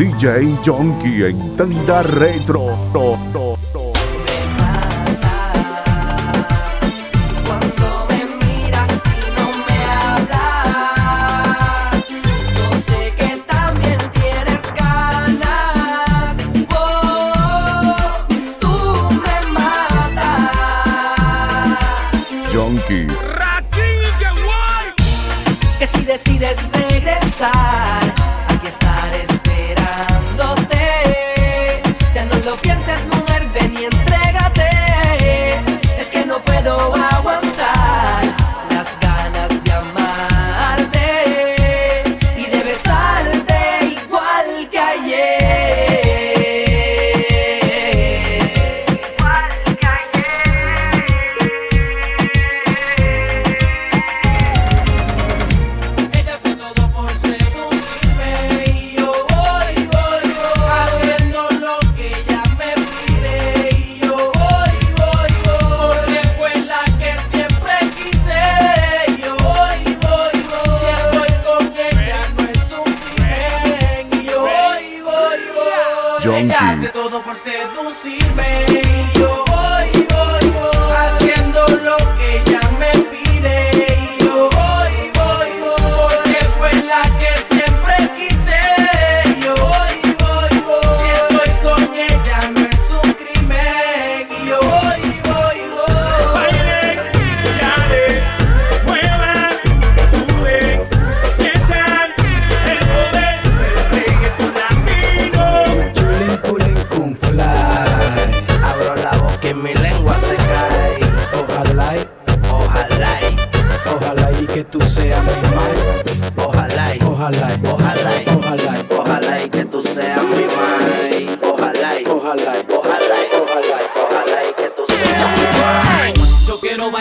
DJ Jonky en Tanda Retro.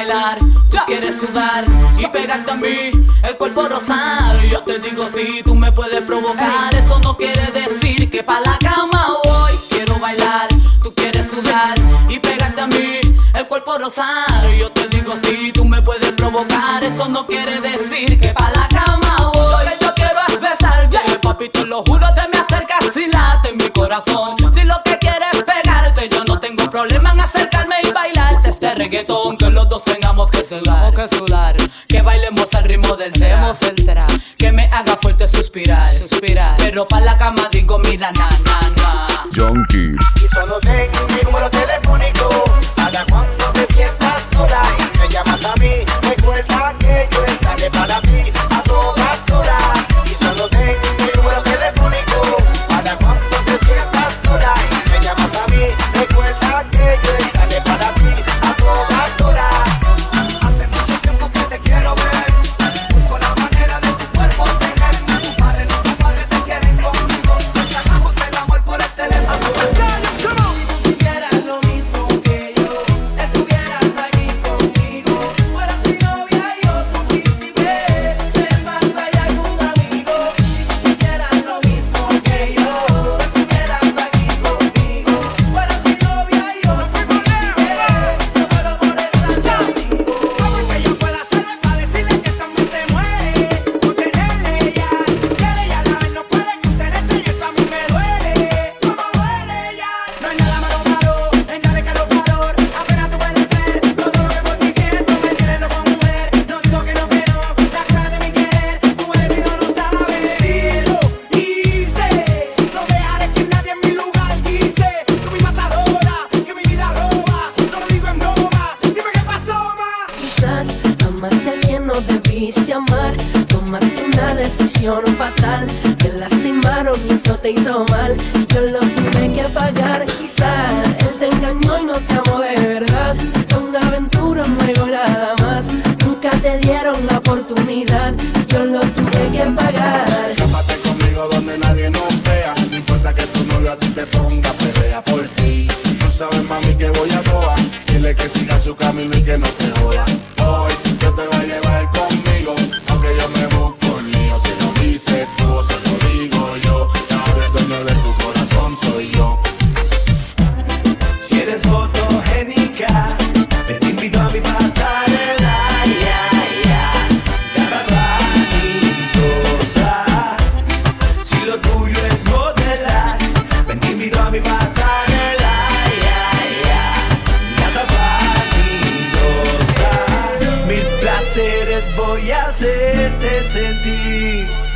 Bailar, tú quieres sudar y pegarte a mí, el cuerpo rosar. Yo te digo si tú me puedes provocar, eso no quiere decir que pa' la cama voy. Quiero bailar, tú quieres sudar y pegarte a mí, el cuerpo rosar. Yo te digo si tú me puedes provocar, eso no quiere decir que pa' la cama voy. Lo que yo quiero es besarte, papi, te lo juro, te me acercas y late mi corazón. Si lo que quieres es pegarte, yo no tengo problema en acercarme y bailarte este reggaetón que los dos tengamos que sudar, que sudar, que bailemos al ritmo del tema, el tra, que me haga fuerte suspirar, suspirar, pero pa la cama digo mira na na na. Jonky, Y solo tengo mi número telefónico. Para cuando te sientas sola y me llamas a mí Tomaste una decisión fatal. Te lastimaron y eso te hizo mal. Yo lo tuve que pagar. Quizás él te engañó y no te amó de verdad. Fue una aventura, un juego nada más. Nunca te dieron la oportunidad. Yo lo tuve que pagar. Escápate conmigo donde nadie nos vea. No importa que tu novio a ti te ponga pelea por ti. Tú sabes, mami, que voy a toa. Dile que siga su camino y que no te joda. Hoy yo te voy a llevar conmigo. voy a hacerte sentir.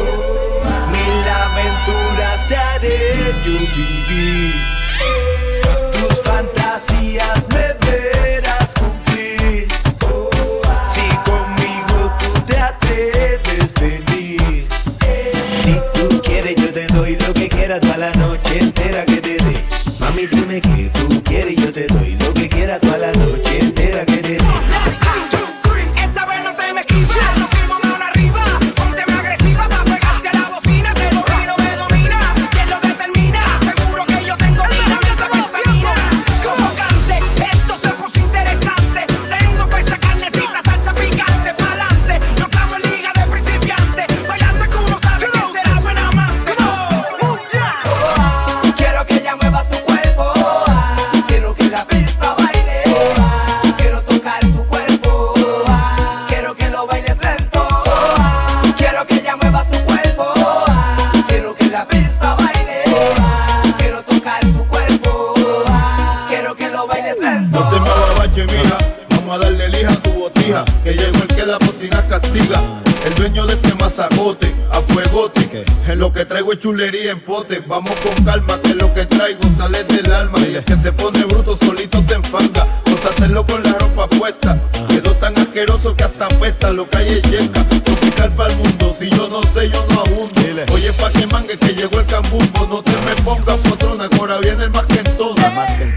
de mija. Vamos a darle lija a tu botija, que llegó el que la bocina castiga. El dueño de este mazacote, a fuegote. En lo que traigo es chulería en pote. Vamos con calma, que lo que traigo sale del alma. Y el que se pone bruto solito se enfanga. Vamos a hacerlo con la ropa puesta. Quedó tan asqueroso que hasta apesta lo que hay es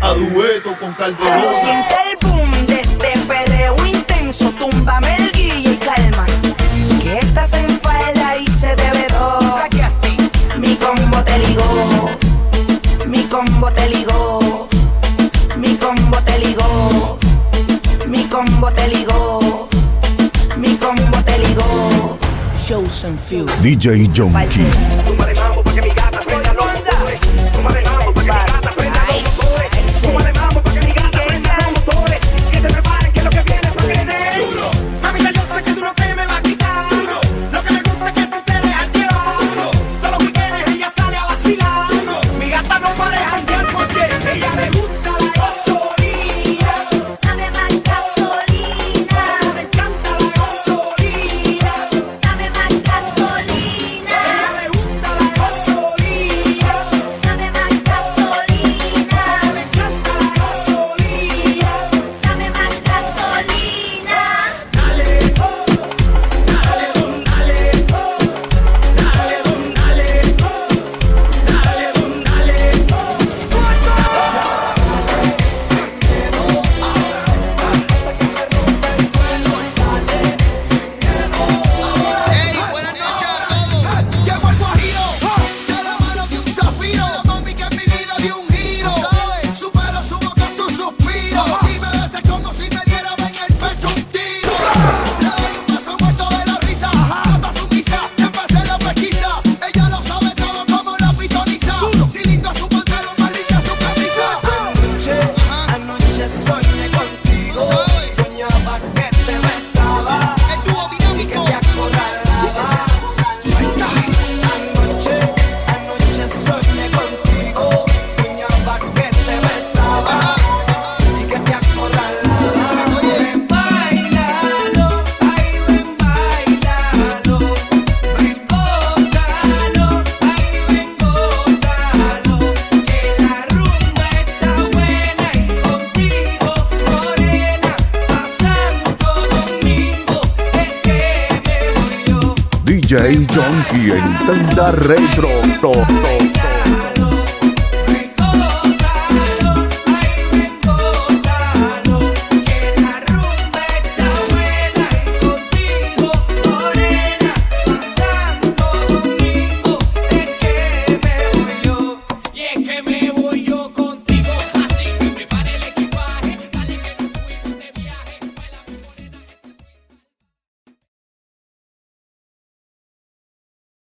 a dueto con Calderón. Siente el boom de este perreo intenso, túmbame el y calma. Que estás en falda y se te ve todo. Mi combo te ligó, mi combo te ligó, mi combo te ligó, mi combo te ligó, mi combo te ligó. Shows and Few. DJ Jonky. DJ Donkey en tanda retro. To, to, to.